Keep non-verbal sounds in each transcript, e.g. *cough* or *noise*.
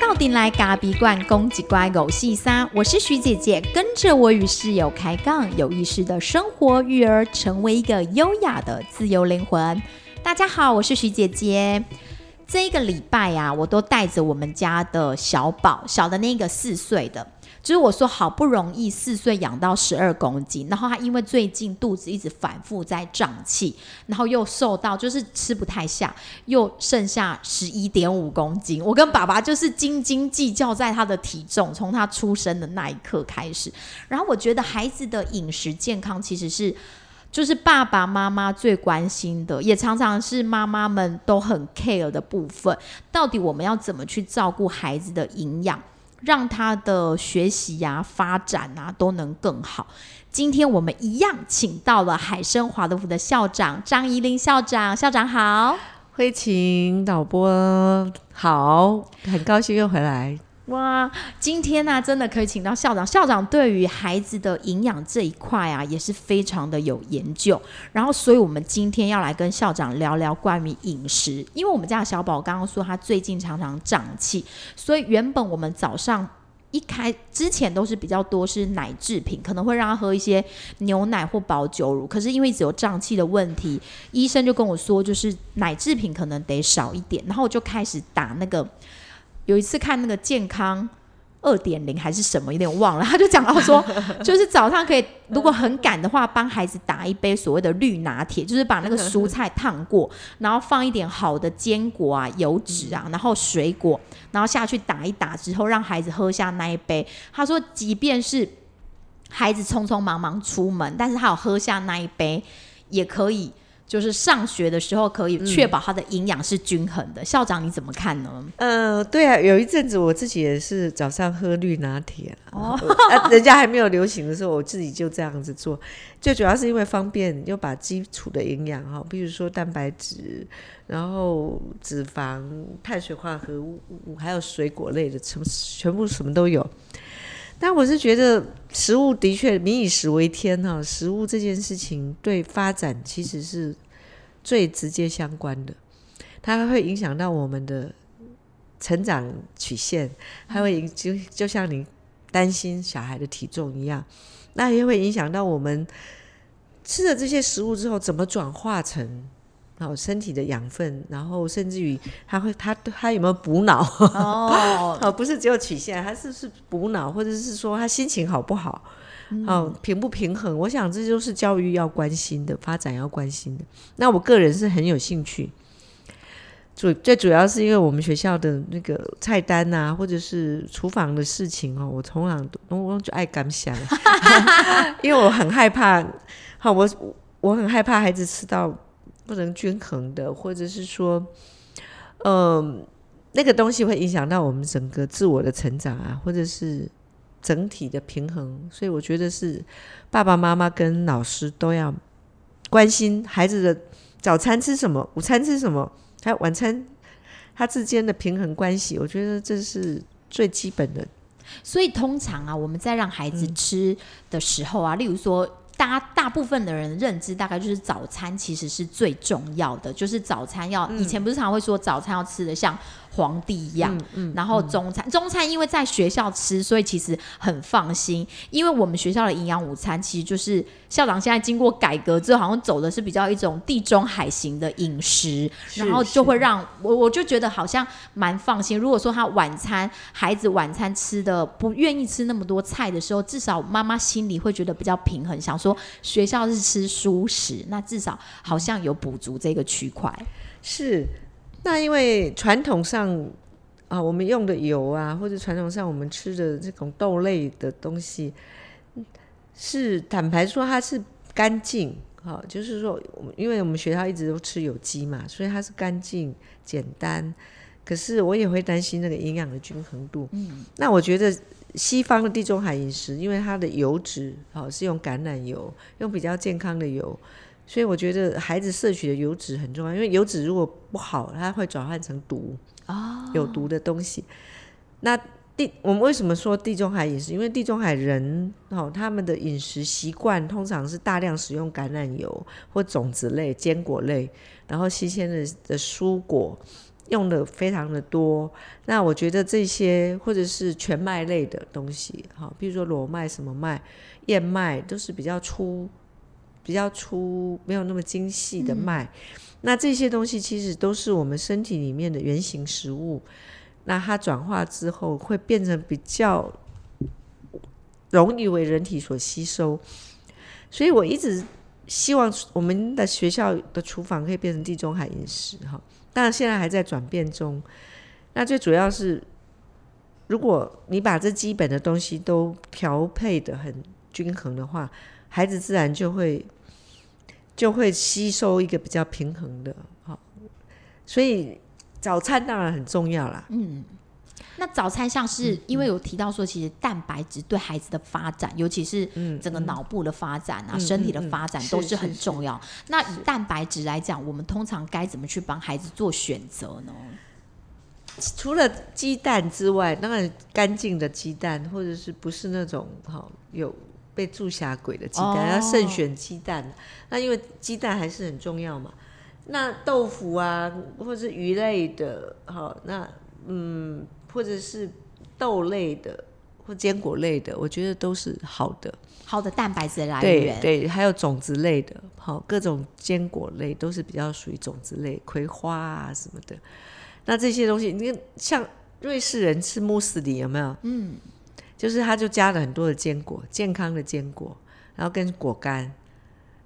到底来咖比罐公鸡乖狗细沙，我是徐姐姐，跟着我与室友开杠，有意识的生活育儿，成为一个优雅的自由灵魂。大家好，我是徐姐姐。这一个礼拜呀、我都带着我们家的小宝，小的那个四岁的，就是我说好不容易四岁养到十二公斤，然后他因为最近肚子一直反复在胀气，然后又瘦到就是吃不太下，又剩下十一点五公斤。我跟爸爸就是斤斤计较在他的体重，从他出生的那一刻开始。然后我觉得孩子的饮食健康其实是。就是爸爸妈妈最关心的，也常常是妈妈们都很 care 的部分。到底我们要怎么去照顾孩子的营养，让他的学习呀、发展啊都能更好？今天我们一样请到了海生华德福的校长张怡玲校长，校长好。会请导播好，很高兴又回来。哇，今天呢、真的可以请到校长。校长对于孩子的营养这一块啊，也是非常的有研究。然后，所以我们今天要来跟校长聊聊关于饮食，因为我们家的小宝刚刚说他最近常常胀气，所以原本我们早上。一开之前都是比较多是奶制品，可能会让他喝一些牛奶或保酒乳。可是因为一直有胀气的问题，医生就跟我说，就是奶制品可能得少一点。然后我就开始打那个有一次看那个健康二点零还是什么，有点忘了。他就讲到说，*laughs* 就是早上可以如果很赶的话，帮孩子打一杯所谓的绿拿铁，就是把那个蔬菜烫过，然后放一点好的坚果啊、油脂啊，然后水果，然后下去打一打之后，让孩子喝下那一杯。他说，即便是孩子匆匆忙忙出门，但是他有喝下那一杯，也可以。就是上学的时候可以确保他的营养是均衡的。校长你怎么看呢？呃，对啊，有一阵子我自己也是早上喝绿拿铁哦、啊，人家还没有流行的时候，我自己就这样子做。最主要是因为方便，又把基础的营养哈，比如说蛋白质，然后脂肪、碳水化合物，还有水果类的，全全部什么都有。但我是觉得食物的确民以食为天哈，食物这件事情对发展其实是最直接相关的，它会影响到我们的成长曲线，还会影就就像你担心小孩的体重一样，那也会影响到我们吃了这些食物之后怎么转化成。哦，身体的养分，然后甚至于他会，他他有没有补脑？哦，*laughs* 哦，不是只有曲线，还是是补脑，或者是说他心情好不好？哦，平不平衡？我想这就是教育要关心的，发展要关心的。那我个人是很有兴趣，主最主要是因为我们学校的那个菜单啊，或者是厨房的事情哦，我从来都我就爱感想，*laughs* 因为我很害怕，好，我我很害怕孩子吃到。不能均衡的，或者是说，嗯，那个东西会影响到我们整个自我的成长啊，或者是整体的平衡。所以我觉得是爸爸妈妈跟老师都要关心孩子的早餐吃什么，午餐吃什么，还有晚餐他之间的平衡关系。我觉得这是最基本的。所以通常啊，我们在让孩子吃的时候啊，例如说。大大部分的人认知大概就是早餐其实是最重要的，就是早餐要、以前不是常会说早餐要吃的像皇帝一样，嗯然后中餐中餐因为在学校吃，所以其实很放心，因为我们学校的营养午餐其实就是校长现在经过改革之后，好像走的是比较一种地中海型的饮食，然后就会让我我就觉得好像蛮放心。如果说他晚餐孩子晚餐吃的不愿意吃那么多菜的时候，至少妈妈心里会觉得比较平衡，想说学校是吃蔬食，那至少好像有补足这个区块。是，那因为传统上啊，我们用的油啊，或者传统上我们吃的这种豆类的东西，是坦白说它是干净，哈、就是说，因为我们学校一直都吃有机嘛，所以它是干净简单。可是我也会担心那个营养的均衡度。嗯，那我觉得西方的地中海饮食，因为它的油脂哦是用橄榄油，用比较健康的油，所以我觉得孩子摄取的油脂很重要，因为油脂如果不好，它会转换成毒哦，有毒的东西。那地，我们为什么说地中海饮食？因为地中海人哦，他们的饮食习惯通常是大量使用橄榄油或种子类、坚果类，然后新鲜的的蔬果用的非常的多。那我觉得这些或者是全麦类的东西，哈，比如说裸麦、什么麦、燕麦，都是比较粗、比较粗，没有那么精细的麦。那这些东西其实都是我们身体里面的原型食物。那它转化之后会变成比较容易为人体所吸收，所以我一直希望我们的学校的厨房可以变成地中海饮食哈。当然现在还在转变中。那最主要是，如果你把这基本的东西都调配的很均衡的话，孩子自然就会就会吸收一个比较平衡的哈。所以。早餐当然很重要啦。嗯，那早餐像是因为有提到说，其实蛋白质对孩子的发展，尤其是整个脑部的发展啊，身体的发展都是很重要。那以蛋白质来讲，我们通常该怎么去帮孩子做选择呢？除了鸡蛋之外，当然干净的鸡蛋，或者是不是那种哈有被注下鬼的鸡蛋，要慎选鸡蛋。那因为鸡蛋还是很重要嘛。那豆腐啊，或者是鱼类的，好，那嗯，或者是豆类的或坚果类的，我觉得都是好的，好的蛋白质来源。对对，还有种子类的，好，各种坚果类都是比较属于种子类，葵花啊什么的。那这些东西，你像瑞士人吃慕斯里有没有？嗯，就是它就加了很多的坚果，健康的坚果，然后跟果干，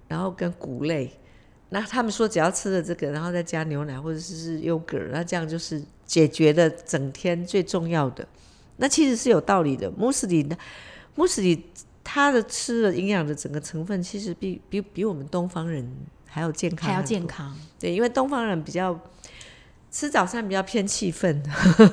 然后跟谷类。那他们说，只要吃了这个，然后再加牛奶或者是优格，那这样就是解决了整天最重要的。那其实是有道理的。穆斯林的穆斯林，他的吃的营养的整个成分，其实比比比我们东方人还要健康，还要健康。对，因为东方人比较吃早餐比较偏气氛，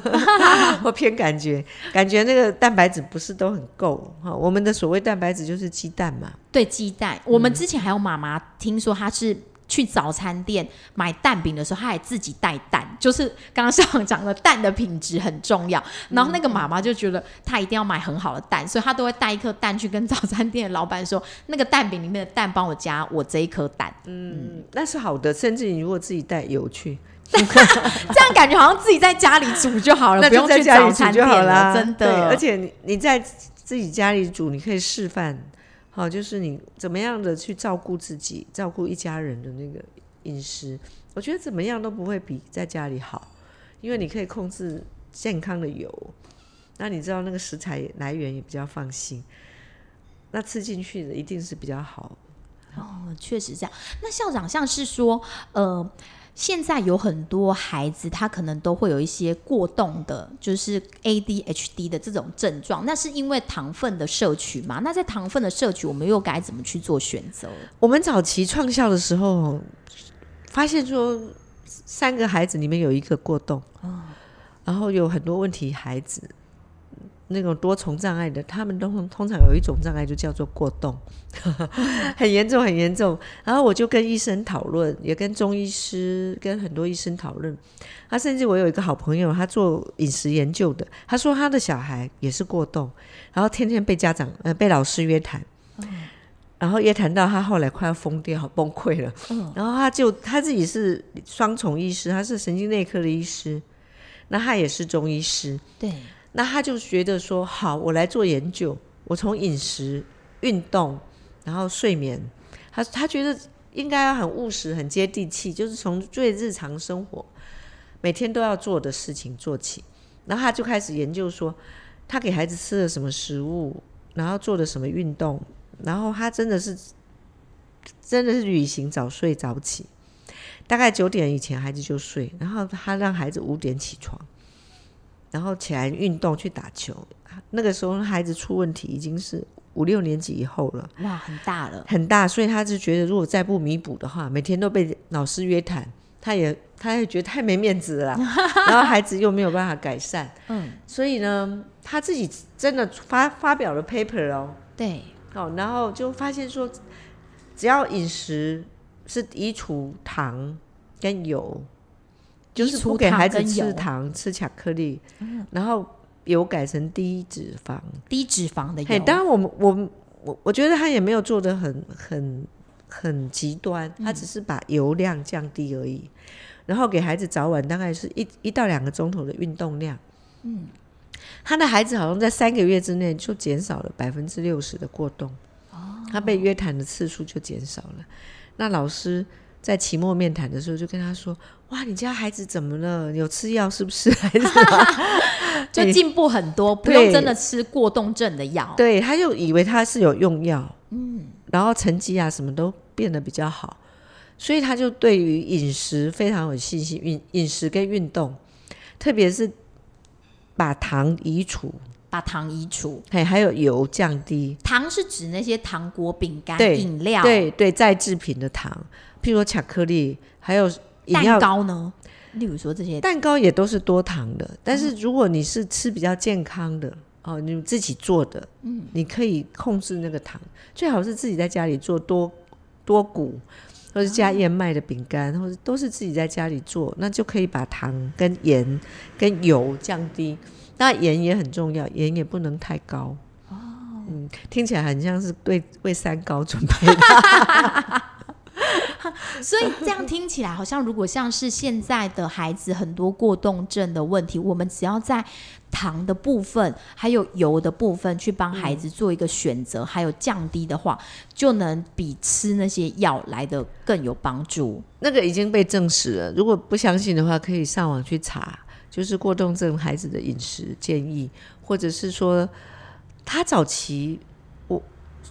*laughs* 或偏感觉，感觉那个蛋白质不是都很够哈。我们的所谓蛋白质就是鸡蛋嘛。对，鸡蛋。我们之前还有妈妈听说她是。去早餐店买蛋饼的时候，他还自己带蛋，就是刚刚校长讲的蛋的品质很重要。然后那个妈妈就觉得她一定要买很好的蛋，所以她都会带一颗蛋去跟早餐店的老板说：“那个蛋饼里面的蛋帮我加我这一颗蛋。”嗯，那是好的。甚至你如果自己带有去，*laughs* 这样感觉好像自己在家里煮就好了，不用去早餐店了。真的，而且你你在自己家里煮，你可以示范。好，就是你怎么样的去照顾自己，照顾一家人的那个饮食，我觉得怎么样都不会比在家里好，因为你可以控制健康的油，那你知道那个食材来源也比较放心，那吃进去的一定是比较好。哦，确实这样。那校长像是说，呃。现在有很多孩子，他可能都会有一些过动的，就是 ADHD 的这种症状。那是因为糖分的摄取嘛？那在糖分的摄取，我们又该怎么去做选择？我们早期创校的时候，发现说三个孩子里面有一个过动，然后有很多问题孩子。那种多重障碍的，他们都通常有一种障碍，就叫做过动，*laughs* 很严重，很严重。然后我就跟医生讨论，也跟中医师、跟很多医生讨论。他甚至我有一个好朋友，他做饮食研究的，他说他的小孩也是过动，然后天天被家长呃被老师约谈，然后约谈到他后来快要疯掉、崩溃了。然后他就他自己是双重医师，他是神经内科的医师，那他也是中医师，对。那他就觉得说好，我来做研究。我从饮食、运动，然后睡眠，他他觉得应该要很务实、很接地气，就是从最日常生活每天都要做的事情做起。然后他就开始研究说，他给孩子吃了什么食物，然后做了什么运动，然后他真的是真的是旅行早睡早起，大概九点以前孩子就睡，然后他让孩子五点起床。然后起来运动去打球，那个时候孩子出问题已经是五六年级以后了，哇，很大了，很大，所以他就觉得如果再不弥补的话，每天都被老师约谈，他也他也觉得太没面子了，*laughs* 然后孩子又没有办法改善，嗯，所以呢，他自己真的发发表了 paper 哦，对，哦，然后就发现说，只要饮食是移除糖跟油。就是不给孩子吃糖、吃巧克力，然后油改成低脂肪。低脂肪的嘿，油，当然我们我们我我觉得他也没有做的很很很极端，他只是把油量降低而已。然后给孩子早晚大概是一一到两个钟头的运动量。嗯，他的孩子好像在三个月之内就减少了百分之六十的过动。哦，他被约谈的次数就减少了。那老师在期末面谈的时候就跟他说：“哇，你家孩子怎么了？有吃药是不是？*laughs* 还是 *laughs* 就进步很多，不用真的吃过动症的药。对，他就以为他是有用药，嗯，然后成绩啊什么都变得比较好，所以他就对于饮食非常有信心，饮饮食跟运动，特别是把糖移除，把糖移除，嘿，还有油降低，糖是指那些糖果、饼干、饮料、对对，再制品的糖，譬如说巧克力，还有蛋糕呢？例如说这些，蛋糕也都是多糖的，但是如果你是吃比较健康的哦，你自己做的，嗯，你可以控制那个糖，最好是自己在家里做多多谷，或者加燕麦的饼干，或者都是自己在家里做，那就可以把糖跟盐跟油降低。那盐也很重要，盐也不能太高。哦，嗯，听起来很像是对为三高准备的。*laughs* *laughs* 所以这样听起来好像，如果像是现在的孩子很多过动症的问题，我们只要在糖的部分还有油的部分去帮孩子做一个选择，还有降低的话，就能比吃那些药来的更有帮助。那个已经被证实了，如果不相信的话，可以上网去查，就是过动症孩子的饮食建议，或者是说他早期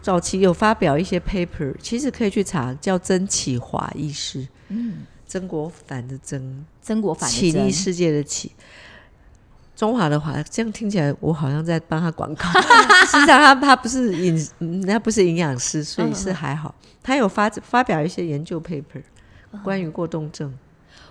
早期有发表一些 paper，其实可以去查，叫曾启华医师，嗯，曾国藩的曾，曾国藩启的曾力世界的启。中华的华，这样听起来我好像在帮他广告。*laughs* 实际上他他不是饮，嗯他不是营养师，所以是还好。他有发发表一些研究 paper，关于过动症。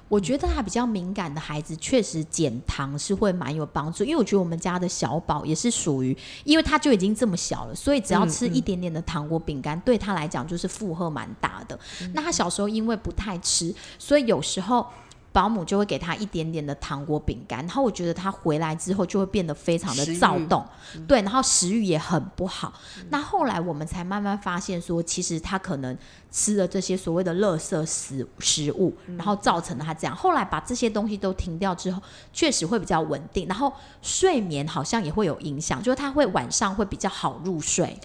我觉得他比较敏感的孩子，确实减糖是会蛮有帮助。因为我觉得我们家的小宝也是属于，因为他就已经这么小了，所以只要吃一点点的糖果饼干，对他来讲就是负荷蛮大的。那他小时候因为不太吃，所以有时候。保姆就会给他一点点的糖果饼干，然后我觉得他回来之后就会变得非常的躁动，对，然后食欲也很不好。那后来我们才慢慢发现说，其实他可能吃了这些所谓的垃圾食食物，然后造成了他这样。后来把这些东西都停掉之后，确实会比较稳定，然后睡眠好像也会有影响，就是他会晚上会比较好入睡。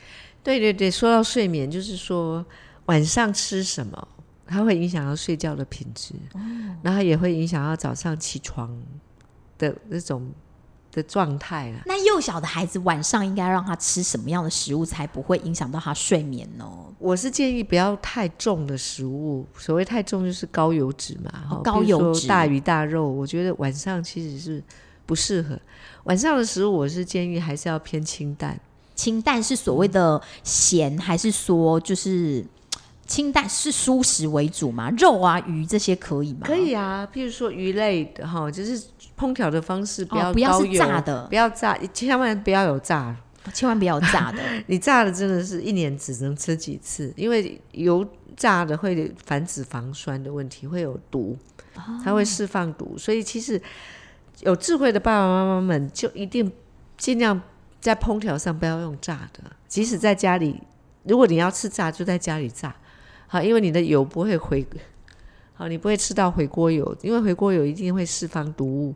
对对对，说到睡眠，就是说晚上吃什么，它会影响到睡觉的品质，然后也会影响到早上起床的那种的状态了。那幼小的孩子晚上应该让他吃什么样的食物才不会影响到他睡眠呢？我是建议不要太重的食物，所谓太重就是高油脂嘛，高油脂大鱼大肉，我觉得晚上其实是不适合。晚上的食物，我是建议还是要偏清淡。清淡是所谓的咸，还是说就是清淡是蔬食为主吗？肉啊、鱼这些可以吗？可以啊，譬如说鱼类的哈，就是烹调的方式不要哦不要是炸的不要炸，千万不要有炸。千万不要有炸的。*laughs* 你炸的真的是一年只能吃几次，因为油炸的会反脂肪酸的问题，会有毒，它会释放毒。所以其实有智慧的爸爸妈妈们就一定尽量在烹调上不要用炸的，即使在家里，如果你要吃炸，就在家里炸，好，因为你的油不会回，好，你不会吃到回锅油，因为回锅油一定会释放毒物。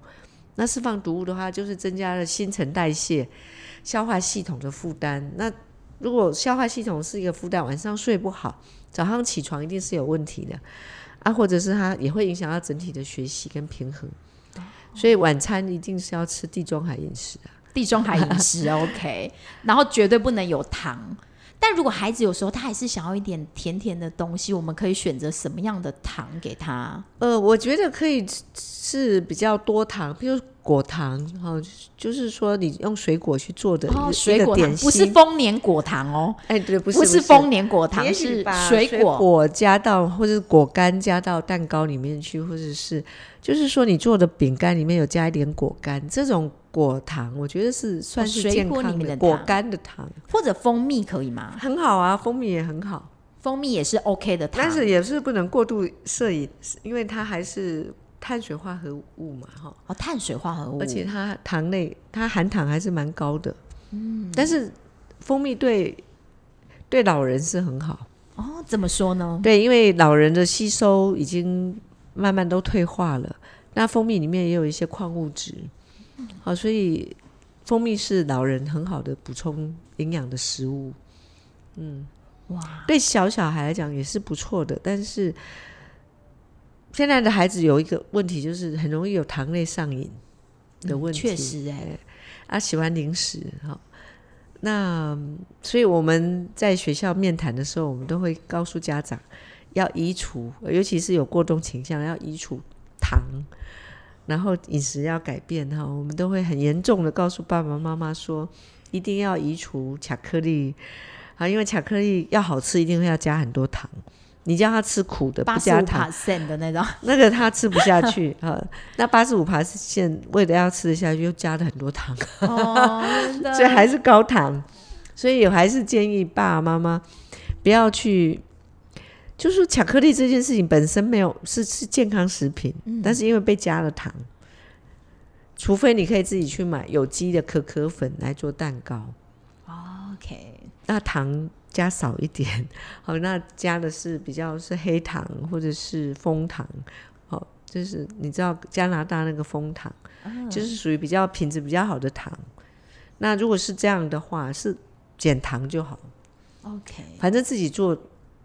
那释放毒物的话，就是增加了新陈代谢、消化系统的负担。那如果消化系统是一个负担，晚上睡不好，早上起床一定是有问题的啊，或者是它也会影响到整体的学习跟平衡。所以晚餐一定是要吃地中海饮食啊。地中海饮食 OK，然后绝对不能有糖。但如果孩子有时候他还是想要一点甜甜的东西，我们可以选择什么样的糖给他？呃，我觉得可以是比较多糖，比如果糖，哈、就是说你用水果去做的水果点心，不是丰年果糖哦，哎，对，不是不是丰年果糖，是把水果。果加到或者是果干加到蛋糕里面去，或者是就是说你做的饼干里面有加一点果干，这种果糖我觉得是算是健康果里面的果糖干的糖，或者蜂蜜可以吗？很好啊，蜂蜜也很好，蜂蜜也是 OK 的糖，但是也是不能过度摄影，因为它还是碳水化合物嘛，哈，哦，碳水化合物，而且它糖类它含糖还是蛮高的，嗯，但是蜂蜜对对老人是很好，哦，怎么说呢？对，因为老人的吸收已经慢慢都退化了，那蜂蜜里面也有一些矿物质，好，所以蜂蜜是老人很好的补充营养的食物，嗯，哇，对小小孩来讲也是不错的，但是现在的孩子有一个问题，就是很容易有糖类上瘾的问题，确实哎、啊，喜欢零食哈。那所以我们在学校面谈的时候，我们都会告诉家长要移除，尤其是有过动倾向，要移除糖，然后饮食要改变哈。我们都会很严重的告诉爸爸妈妈说，一定要移除巧克力啊，因为巧克力要好吃，一定会要加很多糖。你叫他吃苦的，不加糖，的那种，*laughs* 那个他吃不下去 *laughs* 啊。那八十五爬是现为了要吃得下去，又加了很多糖。*laughs* 所以还是高糖，所以我还是建议爸爸妈妈不要去，就是巧克力这件事情本身没有是是健康食品，但是因为被加了糖，除非你可以自己去买有机的可可粉来做蛋糕，OK，那糖加少一点，*laughs* 好，那加的是比较是黑糖或者是枫糖，好，就是你知道加拿大那个枫糖，就是属于比较品质比较好的糖。那如果是这样的话，是减糖就好，OK，反正自己做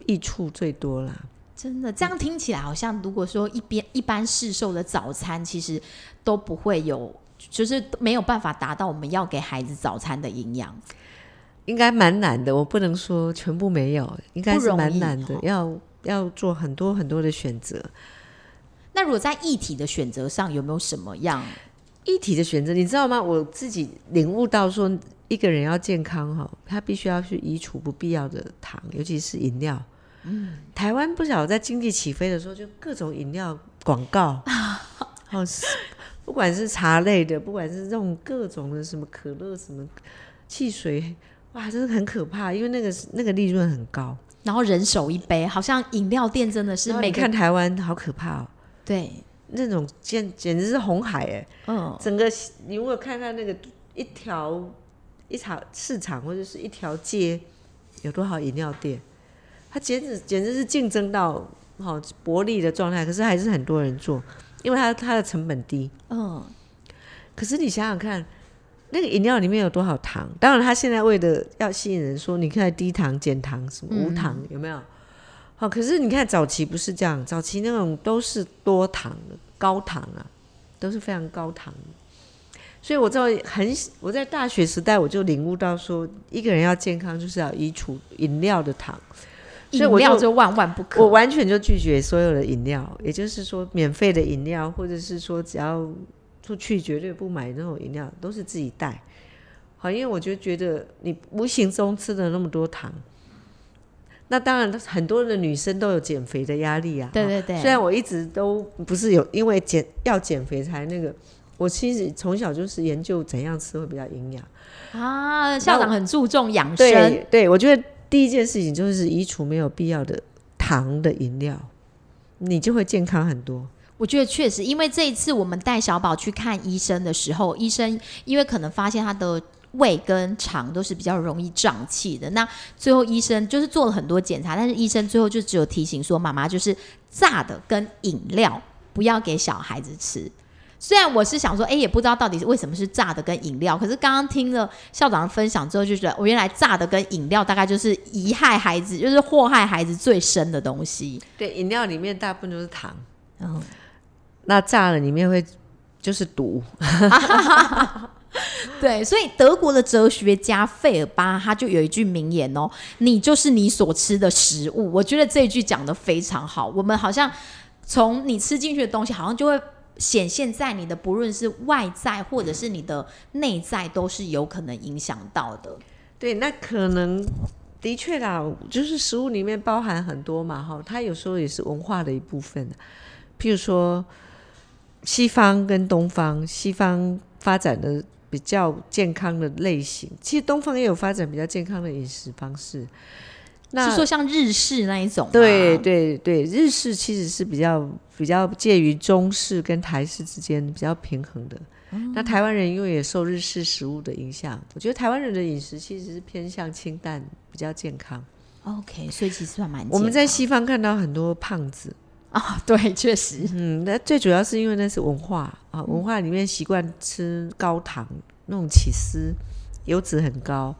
益处最多啦。真的这样听起来好像，如果说一边一般市售的早餐，其实都不会有，就是没有办法达到我们要给孩子早餐的营养。应该蛮难的，我不能说全部没有，应该是蛮难的哦，要要做很多很多的选择。那如果在议题的选择上，有没有什么样？议题的选择，你知道吗？我自己领悟到说，一个人要健康哈，他必须要去移除不必要的糖，尤其是饮料。嗯，台湾不晓得在经济起飞的时候，就各种饮料广告，*laughs* 哦，是不管是茶类的，不管是这种各种的什么可乐、什么汽水，哇，真的很可怕，因为那个那个利润很高。然后人手一杯，好像饮料店真的是每看台湾好可怕哦，对，那种简简直是红海哎。嗯，整个你如果看看那个一条一场市场或者是一条街有多少饮料店，它简直简直是竞争到好薄利的状态，可是还是很多人做，因为它它的成本低。嗯，可是你想想看，那个饮料里面有多少糖？当然，它现在为了要吸引人说，你看低糖、减糖、什么无糖，有没有？好，可是你看早期不是这样，早期那种都是多糖的、高糖啊，都是非常高糖的。所以我知道很，我在大学时代我就领悟到说，一个人要健康就是要移除饮料的糖。所以我就饮料就万万不可。我完全就拒绝所有的饮料，也就是说，免费的饮料，或者是说只要出去绝对不买那种饮料，都是自己带。好，因为我就觉得你无形中吃了那么多糖，那当然很多的女生都有减肥的压力啊。对对对，虽然我一直都不是有因为减要减肥才那个，我其实从小就是研究怎样吃会比较营养。啊，校长很注重养生，对对，我觉得第一件事情就是移除没有必要的糖的饮料，你就会健康很多。我觉得确实，因为这一次我们带小宝去看医生的时候，医生因为可能发现他的胃跟肠都是比较容易胀气的，那最后医生就是做了很多检查，但是医生最后就只有提醒说，妈妈就是炸的跟饮料不要给小孩子吃。虽然我是想说，哎，也不知道到底是为什么是炸的跟饮料，可是刚刚听了校长的分享之后，就觉得我原来炸的跟饮料大概就是遗害孩子，就是祸害孩子最深的东西。对，饮料里面大部分都是糖，嗯，那炸了里面会就是毒。*laughs* 对，所以德国的哲学家费尔巴他就有一句名言哦：“你就是你所吃的食物。”我觉得这一句讲的非常好。我们好像从你吃进去的东西，好像就会显现在你的不论是外在或者是你的内在，都是有可能影响到的。对，那可能的确啦，就是食物里面包含很多嘛，哈，它有时候也是文化的一部分。譬如说，西方跟东方，西方发展的比较健康的类型，其实东方也有发展比较健康的饮食方式。那是说像日式那一种吗？对对对，日式其实是比较比较介于中式跟台式之间比较平衡的。那台湾人因为也受日式食物的影响，我觉得台湾人的饮食其实是偏向清淡，比较健康。OK，所以其实算蛮我们在西方看到很多胖子，康啊，对，确实，嗯，那最主要是因为那是文化啊，文化里面习惯吃高糖那种起司，油脂很高，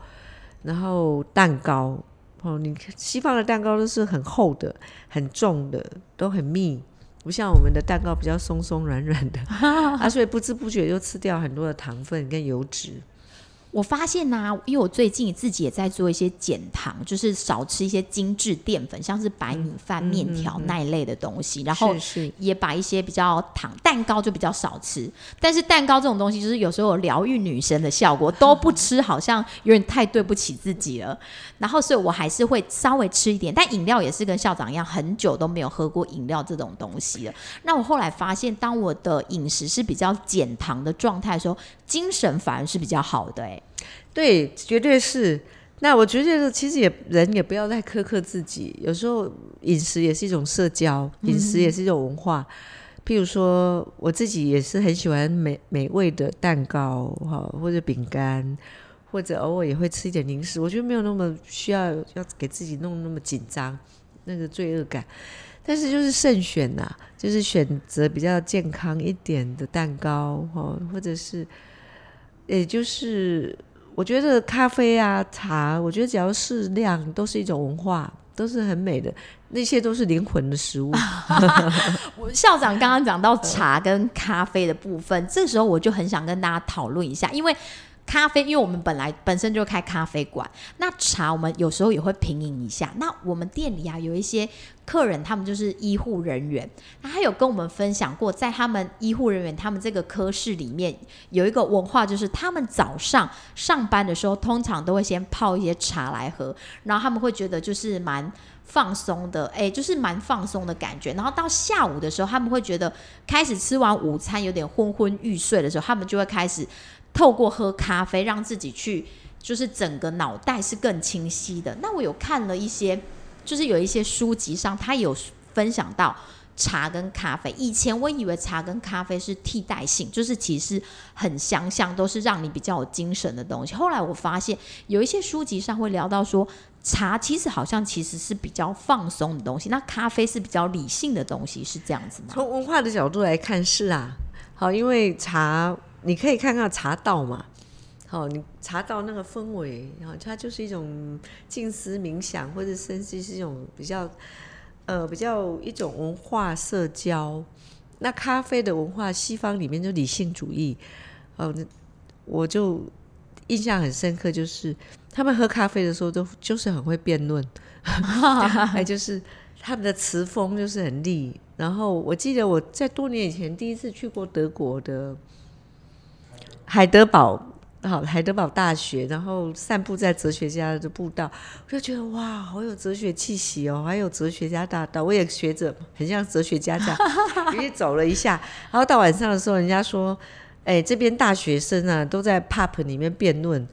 然后蛋糕哦，你看西方的蛋糕都是很厚的、很重的，都很密，不像我们的蛋糕比较松松软软的 *laughs* 啊，所以不知不觉就吃掉很多的糖分跟油脂。我发现呐、因为我最近自己也在做一些减糖，就是少吃一些精致淀粉，像是白米饭、面条那一类的东西，然后是是也把一些比较糖蛋糕就比较少吃。但是蛋糕这种东西，就是有时候有疗愈女生的效果，都不吃好像有点太对不起自己了。然后，所以我还是会稍微吃一点，但饮料也是跟校长一样，很久都没有喝过饮料这种东西了。那我后来发现，当我的饮食是比较减糖的状态的时候，精神反而是比较好的、欸。对，绝对是。那我觉得其实也人也不要太苛刻自己，有时候饮食也是一种社交，饮食也是一种文化。譬如说，我自己也是很喜欢美美味的蛋糕哈，或者饼干，或者偶尔也会吃一点零食。我觉得没有那么需要要给自己弄那么紧张，那个罪恶感。但是就是慎选呐、就是选择比较健康一点的蛋糕哈，或者是，也就是我觉得咖啡啊、茶，我觉得只要适量，都是一种文化，都是很美的，那些都是灵魂的食物。*laughs* 我校长刚刚讲到茶跟咖啡的部分，这时候我就很想跟大家讨论一下，因为咖啡，因为我们本来本身就开咖啡馆，那茶我们有时候也会品饮一下。那我们店里啊有一些客人，他们就是医护人员，那他有跟我们分享过，在他们医护人员他们这个科室里面有一个文化，就是他们早上上班的时候，通常都会先泡一些茶来喝，然后他们会觉得就是蛮。放松的，哎、就是蛮放松的感觉。然后到下午的时候，他们会觉得开始吃完午餐有点昏昏欲睡的时候，他们就会开始透过喝咖啡让自己去，就是整个脑袋是更清晰的。那我有看了一些，就是有一些书籍上，他有分享到。茶跟咖啡，以前我以为茶跟咖啡是替代性，就是其实很相像，都是让你比较有精神的东西。后来我发现有一些书籍上会聊到说，茶其实好像其实是比较放松的东西，那咖啡是比较理性的东西，是这样子吗？从文化的角度来看，是啊，好，因为茶你可以看看茶道嘛，好，你茶道那个氛围，然后它就是一种静思冥想，或者甚至是一种比较呃比较一种文化社交。那咖啡的文化，西方里面就理性主义，哦、我就印象很深刻，就是他们喝咖啡的时候都就是很会辩论，*laughs* 还，就是他们的词风就是很利。然后我记得我在多年以前第一次去过德国的海德堡，好海德堡大学，然后散步在哲学家的步道，我就觉得哇，好有哲学气息哦，还有哲学家大道，我也学着很像哲学家这样，也走了一下。然后到晚上的时候，人家说，哎，这边大学生啊都在 pub 里面辩论。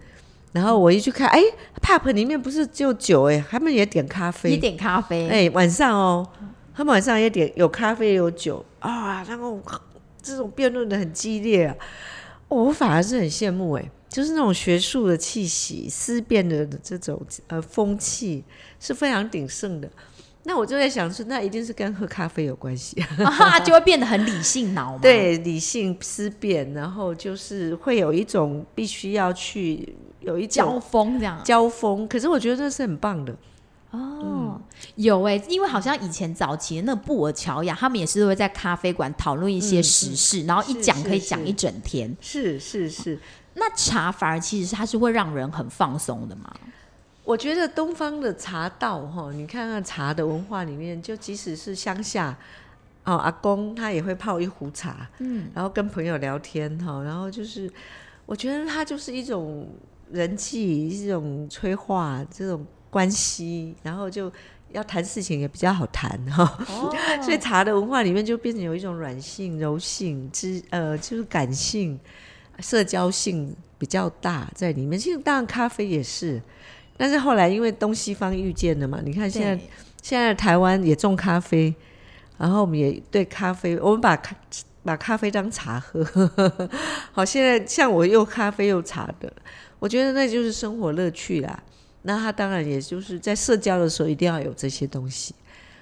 然后我一去看，哎，pub 里面不是就有酒哎，他们也点咖啡，也点咖啡，哎、晚上哦，他们晚上也点有咖啡有酒啊，然后这种辩论的很激烈啊，哦我反而是很羡慕哎，就是那种学术的气息、思辨的这种呃风气是非常鼎盛的。那我就在想说，那一定是跟喝咖啡有关系，*laughs* 啊，就会变得很理性脑嘛。，对，理性思辨，然后就是会有一种必须要去有一交锋这样。交锋，可是我觉得这是很棒的。哦，有哎、因为好像以前早期的那布尔乔亚，他们也是会在咖啡馆讨论一些时事，然后一讲可以讲一整天。是是是，那茶反而其实它是会让人很放松的嘛。我觉得东方的茶道哈，你看看茶的文化里面，就即使是乡下，哦，阿公他也会泡一壶茶，嗯，然后跟朋友聊天哈，然后就是，我觉得它就是一种人际，一种催化这种关系，然后就要谈事情也比较好谈哈。哦 *laughs* 所以茶的文化里面就变成有一种软性、柔性之呃，就是感性、社交性比较大在里面。其实当然咖啡也是，但是后来因为东西方遇见了嘛，你看现在现在台湾也种咖啡，然后我们也对咖啡，我们把咖把咖啡当茶喝。*laughs* 好，现在像我又咖啡又茶的，我觉得那就是生活乐趣啦。那他当然也就是在社交的时候一定要有这些东西，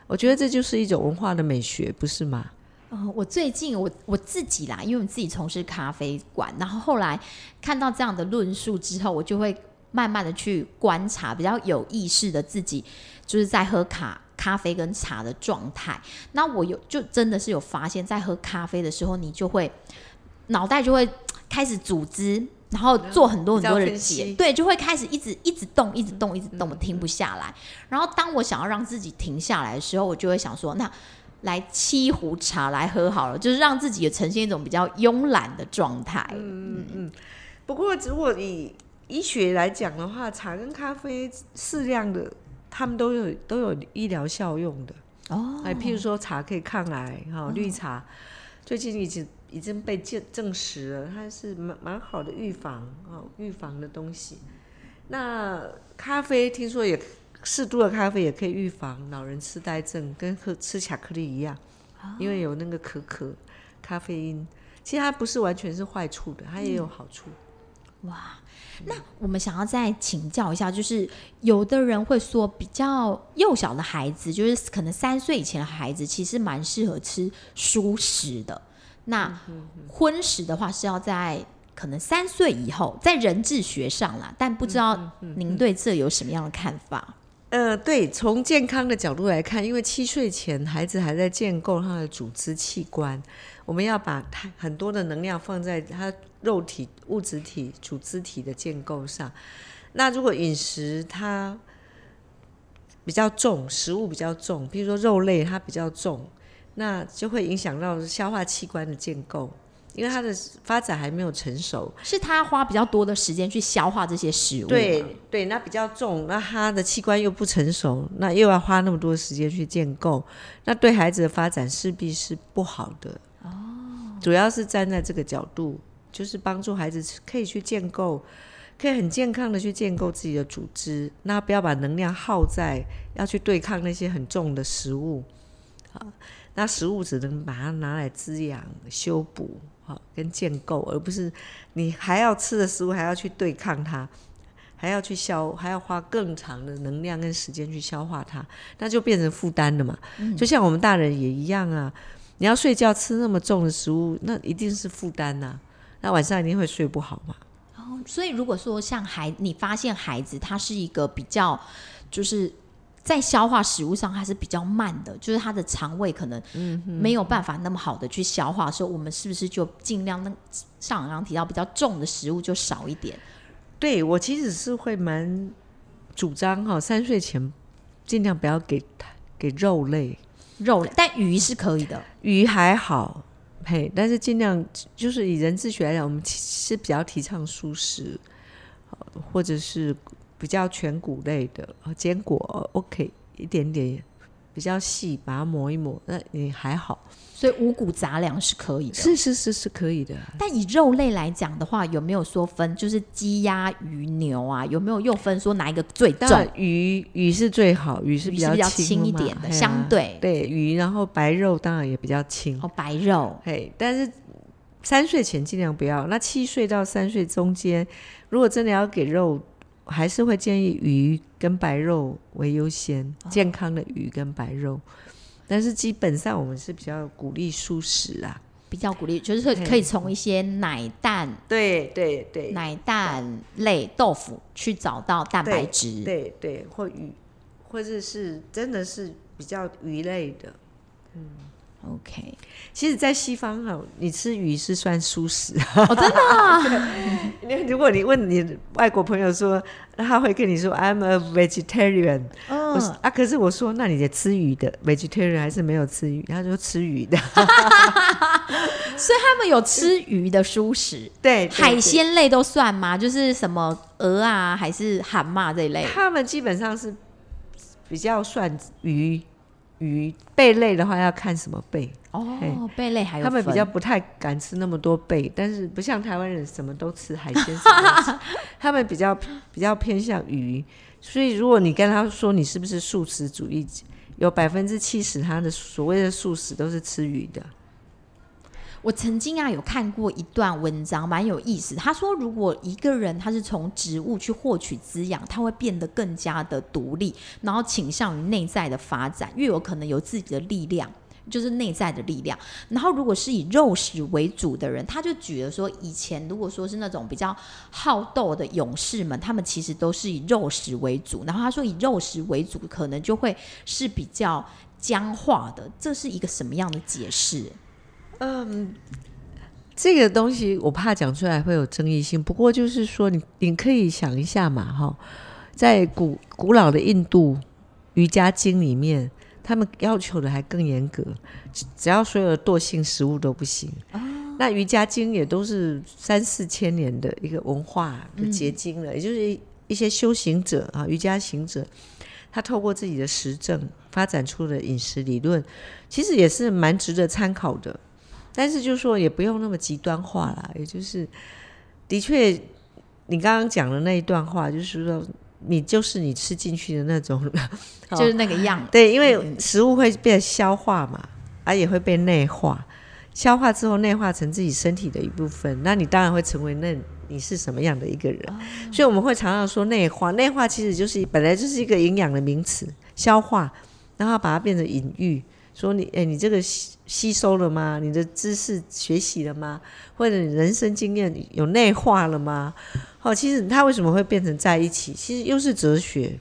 我觉得这就是一种文化的美学，不是吗？哦，我最近我我自己啦，因为我自己从事咖啡馆，然后后来看到这样的论述之后，我就会慢慢的去观察，比较有意识的自己就是在喝咖咖啡跟茶的状态。那我有就真的是有发现，在喝咖啡的时候，你就会脑袋就会开始组织。然后做很多很多的解，对，就会开始一直一直动，一直动，一直动，我停不下来。然后当我想要让自己停下来的时候，我就会想说，那来沏一壶茶来喝好了，就是让自己也呈现一种比较慵懒的状态。嗯嗯不过如果以医学来讲的话，茶跟咖啡适量的，他们都有都有医疗效用的。哦，哎，譬如说茶可以抗癌，哈、绿茶最近已经已经被证证实了，它是蛮蛮好的预防哦，预防的东西。那咖啡听说也适度的咖啡也可以预防老人痴呆症，跟喝吃巧克力一样，因为有那个可可咖啡因。其实它不是完全是坏处的，它也有好处。哇那我们想要再请教一下，就是有的人会说，比较幼小的孩子，就是可能三岁以前的孩子，其实蛮适合吃熟食的。那荤食的话，是要在可能三岁以后，在人智学上啦，但不知道您对这有什么样的看法？呃，对，从健康的角度来看，因为七岁前孩子还在建构他的组织器官，我们要把他很多的能量放在他肉体、物质体、组织体的建构上。那如果饮食它比较重，食物比较重，比如说肉类它比较重，那就会影响到消化器官的建构，因为它的发展还没有成熟。是他花比较多的时间去消化这些食物，对对，那比较重，那他的器官又不成熟，那又要花那么多时间去建构，那对孩子的发展势必是不好的。哦，主要是站在这个角度，就是帮助孩子可以去建构，可以很健康的去建构自己的组织，那不要把能量耗在要去对抗那些很重的食物。啊，那食物只能把它拿来滋养、修补。好，跟建构，而不是你还要吃的食物还要去对抗它，还要去消，还要花更长的能量跟时间去消化它，那就变成负担了嘛。就像我们大人也一样啊，你要睡觉吃那么重的食物，那一定是负担呐，那晚上一定会睡不好嘛。哦，所以如果说像孩，你发现孩子他是一个比较，就是在消化食物上它是比较慢的，就是它的肠胃可能没有办法那么好的去消化所以，我们是不是就尽量那上刚刚提到比较重的食物就少一点？对我其实是会蛮主张哈，三岁前尽量不要给给肉类，肉类，但鱼是可以的。鱼还好，嘿，但是尽量就是以人自学来讲，我们是比较提倡素食，呃或者是比较全谷类的呃坚果呃 OK 一点点，比较细，把它磨一磨，那你还好，所以五谷杂粮是可以的。是是是是可以的。但以肉类来讲的话，有没有说分，就是鸡、鸭、鱼、牛啊，有没有又分说哪一个最重？鱼鱼是最好，鱼是比较轻一点的相对对鱼，然后白肉当然也比较轻，哦，白肉嘿，但是三岁前尽量不要。那七岁到三岁中间，如果真的要给肉，还是会建议鱼跟白肉为优先，健康的鱼跟白肉。但是基本上我们是比较鼓励素食啊。比较鼓励，就是可以从一些奶蛋、对对对奶蛋类豆腐去找到蛋白质。对对，或鱼，或者是真的是比较鱼类的。OK，其实，在西方哈，你吃鱼是算素食。哦，真的 *laughs* 如果你问你外国朋友说，他会跟你说 I'm a vegetarian。我说嗯，啊，可是我说那你得吃鱼的 vegetarian 还是没有吃鱼？他说吃鱼的。*laughs* 所以他们有吃鱼的素食，*laughs* 对，对海对鲜类都算吗？就是什么鹅啊，还是蛤蟆这一类？他们基本上是比较算鱼鱼贝类的话要看什么贝，哦，贝类还有他们比较不太敢吃那么多贝，但是不像台湾人什么都吃海鲜 *laughs* 他们比较比较偏向鱼。所以如果你跟他说你是不是素食主义，有百分之七十他的所谓的素食都是吃鱼的。我曾经啊有看过一段文章，蛮有意思。他说，如果一个人他是从植物去获取滋养，他会变得更加的独立，然后倾向于内在的发展，越有可能有自己的力量，就是内在的力量。然后，如果是以肉食为主的人，他就举了说，以前如果说是那种比较好斗的勇士们，他们其实都是以肉食为主。然后他说，以肉食为主，可能就会是比较僵化的。这是一个什么样的解释？这个东西我怕讲出来会有争议性，不过就是说你你可以想一下嘛，哈，在古古老的印度瑜伽经里面，他们要求的还更严格，只只要所有的惰性食物都不行。那瑜伽经也都是三四千年的一个文化的结晶了，也就是一些修行者啊，瑜伽行者，他透过自己的实证发展出的饮食理论，其实也是蛮值得参考的。但是就是说也不用那么极端化啦，也就是的确，你刚刚讲的那一段话，就是说你就是你吃进去的那种，*laughs* 就是那个样。对，因为食物会被消化嘛，啊也会被内化，消化之后内化成自己身体的一部分，那你当然会成为那你是什么样的一个人。所以我们会常常说内化，内化其实就是本来就是一个营养的名词，消化，然后把它变成隐喻。说你哎，你这个吸吸收了吗？你的知识学习了吗？或者你人生经验有内化了吗？哦，其实它为什么会变成在一起？其实又是哲学，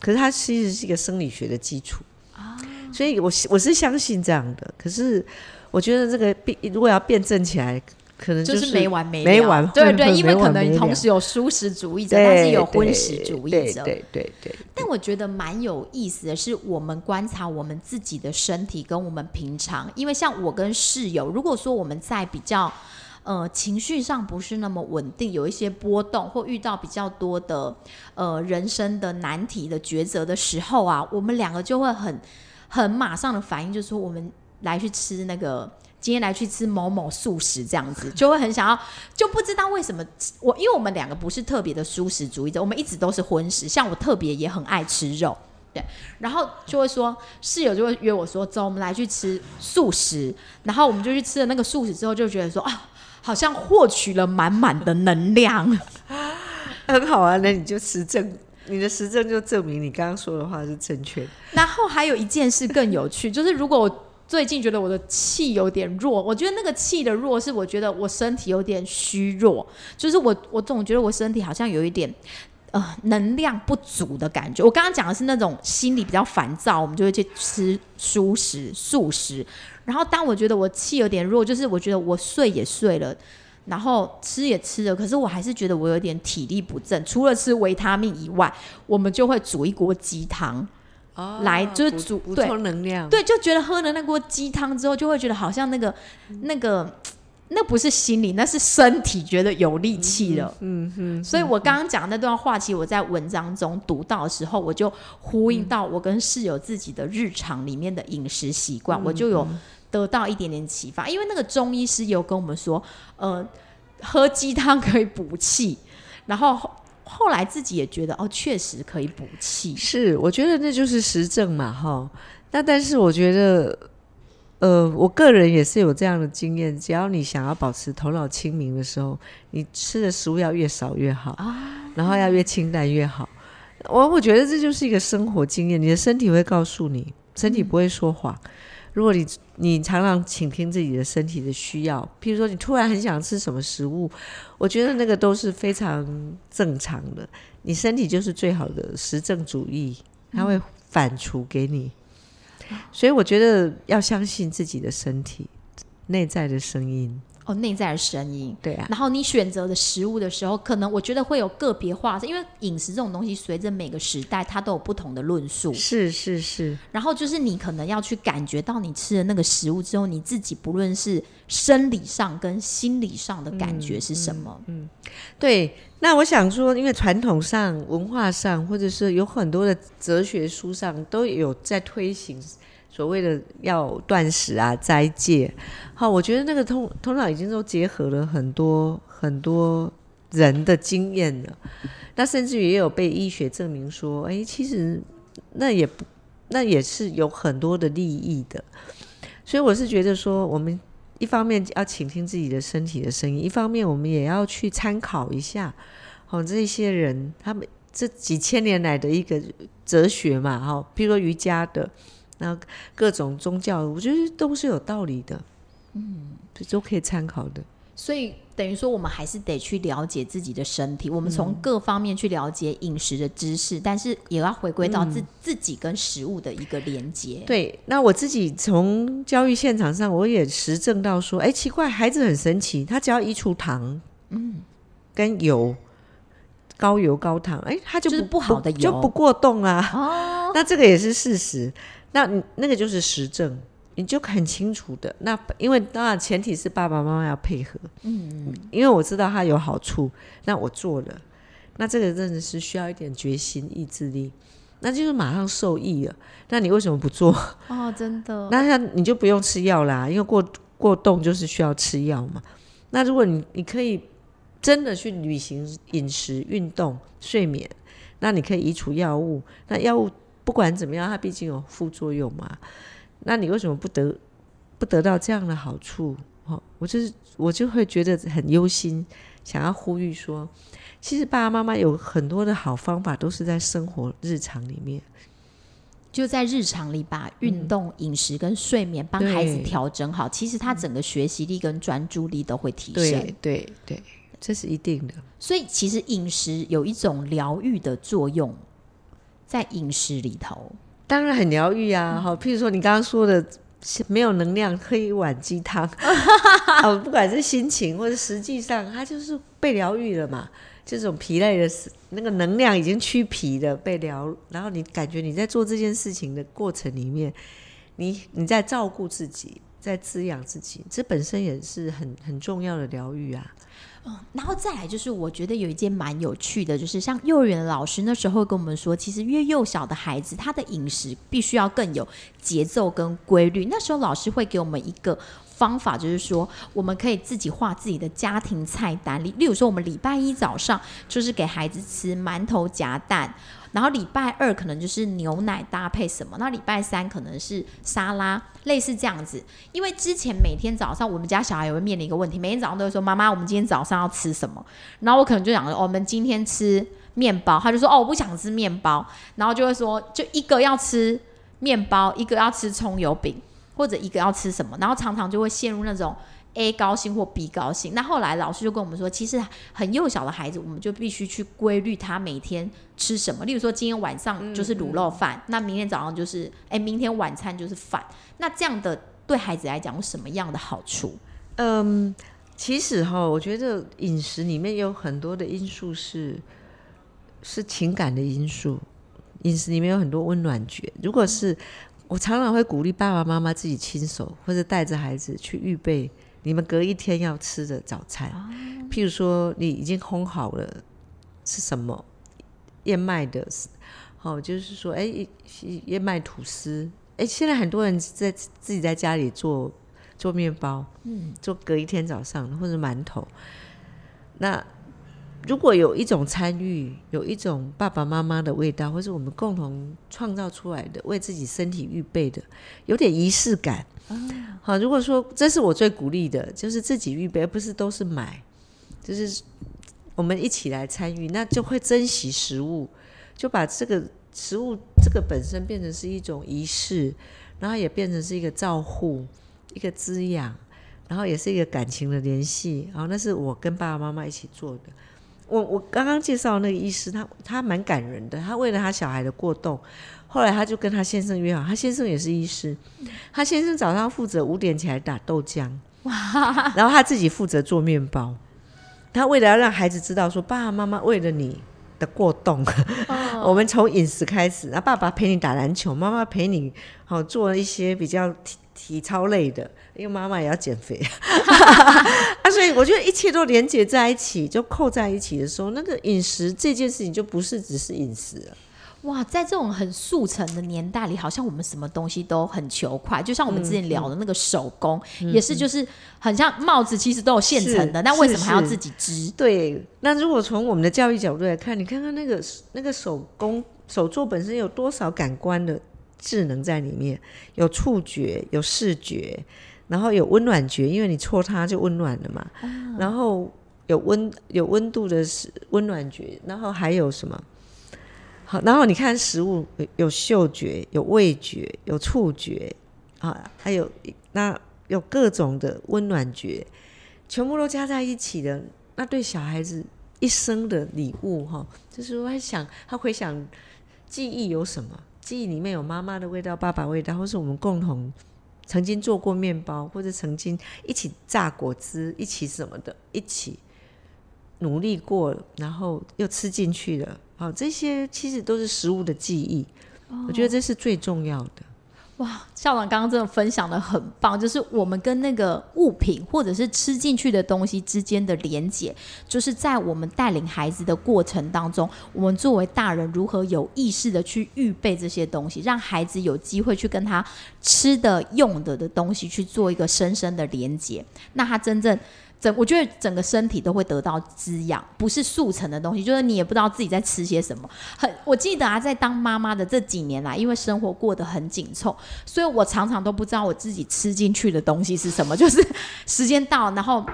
可是它其实是一个生理学的基础啊。所以我我是相信这样的。可是我觉得这个辩如果要辩证起来。可能就是没完没没完，对对，因为可能同时有素食主义者，但是有荤食主义者，对对对。但我觉得蛮有意思的是，我们观察我们自己的身体，跟我们平常，因为像我跟室友，如果说我们在比较呃情绪上不是那么稳定，有一些波动，或遇到比较多的呃人生的难题的抉择的时候啊，我们两个就会很很马上的反应，就是说我们来去吃那个。今天来去吃某某素食，这样子就会很想要，就不知道为什么我，因为我们两个不是特别的素食主义者，我们一直都是荤食。像我特别也很爱吃肉，对，然后就会说室友就会约我说走，我们来去吃素食，然后我们就去吃了那个素食之后，就觉得说啊，好像获取了满满的能量，*laughs* 很好啊。那你就实证，你的实证就证明你刚刚说的话是正确的。*laughs* 然后还有一件事更有趣，就是如果我。最近觉得我的气有点弱，我觉得那个气的弱是我觉得我身体有点虚弱，就是我我总觉得我身体好像有一点呃能量不足的感觉。我刚刚讲的是那种心里比较烦躁，我们就会去吃熟食素食。然后当我觉得我气有点弱，就是我觉得我睡也睡了，然后吃也吃了，可是我还是觉得我有点体力不振。除了吃维他命以外，我们就会煮一锅鸡汤。来就是煮补充能量，对，就觉得喝了那锅鸡汤之后，就会觉得好像那个那个那不是心理，那是身体觉得有力气了。嗯哼，所以我刚刚讲那段话，其实我在文章中读到的时候，我就呼应到我跟室友自己的日常里面的饮食习惯，我就有得到一点点启发。因为那个中医师有跟我们说，呃，喝鸡汤可以补气，然后。后来自己也觉得哦，确实可以补气。是，我觉得那就是实证嘛，哈。那但是我觉得，呃，我个人也是有这样的经验。只要你想要保持头脑清明的时候，你吃的食物要越少越好，然后要越清淡越好。我我觉得这就是一个生活经验，你的身体会告诉你，身体不会说谎。如果你你常常倾听自己的身体的需要，譬如说你突然很想吃什么食物，我觉得那个都是非常正常的。你身体就是最好的实证主义，它会反刍给你。所以我觉得要相信自己的身体内在的声音。哦，内在的声音，对啊。然后你选择的食物的时候，可能我觉得会有个别化，因为饮食这种东西，随着每个时代它都有不同的论述。是是是。然后就是你可能要去感觉到你吃的那个食物之后，你自己不论是生理上跟心理上的感觉是什么。嗯，对。那我想说，因为传统上、文化上，或者是有很多的哲学书上都有在推行所谓的要断食啊、斋戒，好，我觉得那个通通常已经都结合了很多很多人的经验了。那甚至于也有被医学证明说，哎，其实那也不那也是有很多的利益的。所以我是觉得说，我们一方面要倾听自己的身体的声音，一方面我们也要去参考一下，哦，这些人他们这几千年来的一个哲学嘛，哈，比如说瑜伽的。那各种宗教，我觉得都是有道理的，嗯，都可以参考的。所以等于说，我们还是得去了解自己的身体，我们从各方面去了解饮食的知识，但是也要回归到自自己跟食物的一个连接。对，那我自己从教育现场上，我也实证到说，哎，奇怪，孩子很神奇，他只要移除糖，嗯，跟油。高油高糖，哎，他就不不好的油就不过冻啊。哦，*laughs* 那这个也是事实。那那个就是实证，你就很清楚的。那因为当然前提是爸爸妈妈要配合。嗯因为我知道它有好处，那我做了，那这个真的是需要一点决心、意志力，那就是马上受益了。那你为什么不做？哦，真的。*laughs* 那像你就不用吃药啦，因为过过动就是需要吃药嘛。那如果你你可以。真的去履行饮食、运动、睡眠，那你可以移除药物。那药物不管怎么样，它毕竟有副作用嘛。那你为什么不得不得到这样的好处？哦，我就是我就会觉得很忧心，想要呼吁说，其实爸爸妈妈有很多的好方法，都是在生活日常里面，就在日常里把运动、饮食跟睡眠帮孩子调整好，其实他整个学习力跟专注力都会提升。对对对。这是一定的，所以其实饮食有一种疗愈的作用，在饮食里头，当然很疗愈啊。好，譬如说你刚刚说的，没有能量喝一碗鸡汤，*laughs* 哦，不管是心情或者实际上，它就是被疗愈了嘛。这种疲累的那个能量已经驱疲的被疗，然后你感觉你在做这件事情的过程里面，你你在照顾自己，在滋养自己，这本身也是很很重要的疗愈啊。嗯，然后再来就是，我觉得有一件蛮有趣的，就是像幼儿园的老师那时候跟我们说，其实越幼小的孩子，他的饮食必须要更有节奏跟规律。那时候老师会给我们一个方法，就是说我们可以自己画自己的家庭菜单例，例如说我们礼拜一早上就是给孩子吃馒头夹蛋。然后礼拜二可能就是牛奶搭配什么，那礼拜三可能是沙拉，类似这样子。因为之前每天早上我们家小孩也会面临一个问题，每天早上都会说：“妈妈，我们今天早上要吃什么？”然后我可能就讲：“我们今天吃面包。”他就说：“哦，我不想吃面包。”然后就会说：“就一个要吃面包，一个要吃葱油饼，或者一个要吃什么？”然后常常就会陷入那种。A 高兴或 B 高兴，那后来老师就跟我们说，其实很幼小的孩子，我们就必须去规律他每天吃什么。例如说，今天晚上就是卤肉饭，那明天早上就是，哎，明天晚餐就是饭。那这样的对孩子来讲有什么样的好处？嗯，其实哈，我觉得饮食里面有很多的因素是是情感的因素，饮食里面有很多温暖觉。如果是我常常会鼓励爸爸妈妈自己亲手或者带着孩子去预备。你们隔一天要吃的早餐，譬如说你已经烘好了是什么燕麦的，哦，就是说，哎，燕麦吐司，哎，现在很多人在自己在家里做做面包，嗯，做隔一天早上或者馒头。那如果有一种参与，有一种爸爸妈妈的味道，或是我们共同创造出来的，为自己身体预备的，有点仪式感。好，如果说这是我最鼓励的，就是自己预备，而不是都是买，就是我们一起来参与，那就会珍惜食物，就把这个食物这个本身变成是一种仪式，然后也变成是一个照护、一个滋养，然后也是一个感情的联系。然后那是我跟爸爸妈妈一起做的。我我刚刚介绍那个医师，他他蛮感人的，他为了他小孩的过动。后来他就跟他先生约好，他先生也是医师，他先生早上负责五点起来打豆浆，哇然后他自己负责做面包。他为了要让孩子知道说爸爸妈妈为了你的过动，我们从饮食开始，那爸爸陪你打篮球，妈妈陪你好做一些比较体体操类的，因为妈妈也要减肥 *laughs* 啊，所以我觉得一切都连接在一起，就扣在一起的时候，那个饮食这件事情就不是只是饮食了。哇，在这种很速成的年代里，好像我们什么东西都很求快，就像我们之前聊的那个手工，也是就是很像帽子，其实都有现成的，是那为什么还要自己织？对，那如果从我们的教育角度来看，你看看那个那个手工手作本身有多少感官的智能在里面，有触觉，有视觉，然后有温暖觉，因为你戳它就温暖了嘛，然后有温有温度的是温暖觉，然后还有什么？好，然后你看食物有有嗅觉，有味觉，有触觉啊，还有那有各种的温暖觉，全部都加在一起的，那对小孩子一生的礼物哈，就是我在想，他回想记忆有什么？记忆里面有妈妈的味道、爸爸味道，或是我们共同曾经做过面包，或者曾经一起榨果汁，一起什么的，一起努力过，然后又吃进去了。好，这些其实都是食物的记忆，我觉得这是最重要的。哇，校长刚刚真的分享的很棒，就是我们跟那个物品或者是吃进去的东西之间的连接，就是在我们带领孩子的过程当中，我们作为大人如何有意识的去预备这些东西，让孩子有机会去跟他吃的、用的的东西去做一个深深的连接，那他真正。整我觉得整个身体都会得到滋养，不是速成的东西，就是你也不知道自己在吃些什么。很，我记得啊，在当妈妈的这几年来，因为生活过得很紧凑，所以我常常都不知道我自己吃进去的东西是什么。就是 *laughs* 时间到，然后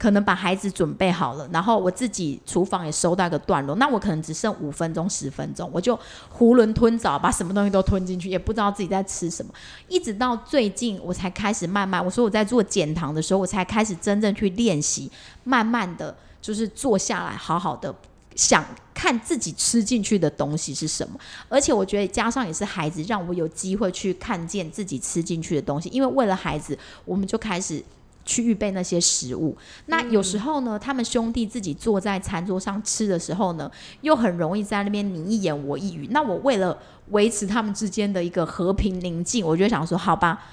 可能把孩子准备好了，然后我自己厨房也收到个段落，那我可能只剩五分钟、十分钟，我就囫囵吞枣，把什么东西都吞进去，也不知道自己在吃什么。一直到最近，我才开始慢慢，我说我在做减糖的时候，我才开始真正去练习，慢慢的就是坐下来，好好的。想看自己吃进去的东西是什么，而且我觉得加上也是孩子让我有机会去看见自己吃进去的东西，因为为了孩子，我们就开始去预备那些食物。那有时候呢，他们兄弟自己坐在餐桌上吃的时候呢，又很容易在那边你一言我一语。那我为了维持他们之间的一个和平宁静，我就想说，好吧。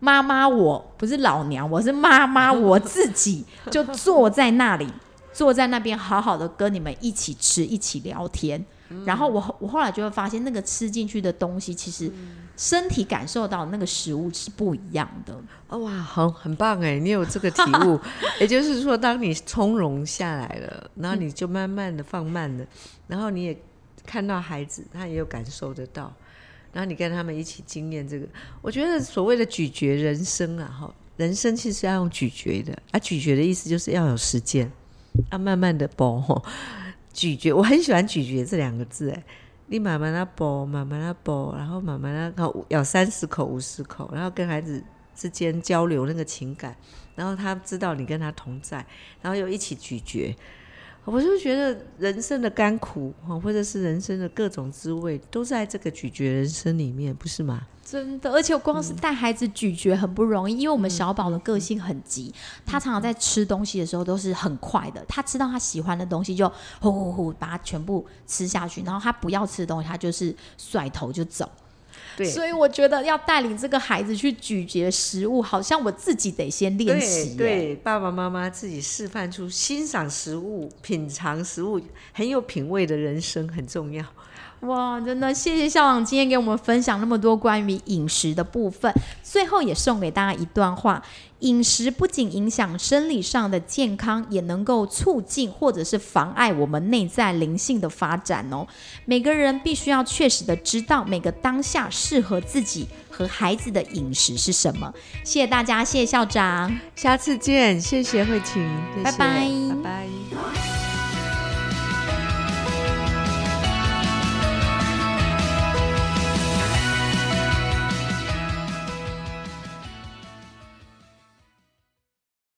妈妈，我不是老娘，我是妈妈，我自己就坐在那里，坐在那边，好好的跟你们一起吃，一起聊天。然后我我后来就会发现，那个吃进去的东西，其实身体感受到那个食物是不一样的。哦哇，好，很棒哎！你有这个体悟，*laughs* 也就是说，当你从容下来了，然后你就慢慢的放慢了，然后你也看到孩子，他也有感受得到，然后你跟他们一起经验这个。我觉得所谓的咀嚼人生啊，哈，人生其实要用咀嚼的，啊，咀嚼的意思就是要有时间，要慢慢的剥哈。咀嚼，我很喜欢咀嚼这两个字哎。你慢慢的剥，慢慢的剥，然后慢慢的咬三十口、五十口，然后跟孩子之间交流那个情感，然后他知道你跟他同在，然后又一起咀嚼。我就觉得人生的甘苦哈，或者是人生的各种滋味，都在这个咀嚼人生里面，不是吗？真的，而且光是带孩子咀嚼很不容易，因为我们小宝的个性很急，他常常在吃东西的时候都是很快的，他吃到他喜欢的东西就呼呼呼把它全部吃下去，然后他不要吃的东西，他就是甩头就走。对，所以我觉得要带领这个孩子去咀嚼食物，好像我自己得先练习。对，爸爸妈妈自己示范出欣赏食物、品尝食物很有品味的人生很重要。哇，真的谢谢校长今天给我们分享那么多关于饮食的部分。最后也送给大家一段话：饮食不仅影响生理上的健康，也能够促进或者是妨碍我们内在灵性的发展哦。每个人必须要确实的知道每个当下适合自己和孩子的饮食是什么。谢谢大家，谢谢校长，下次见，谢谢慧琴，拜拜，拜拜。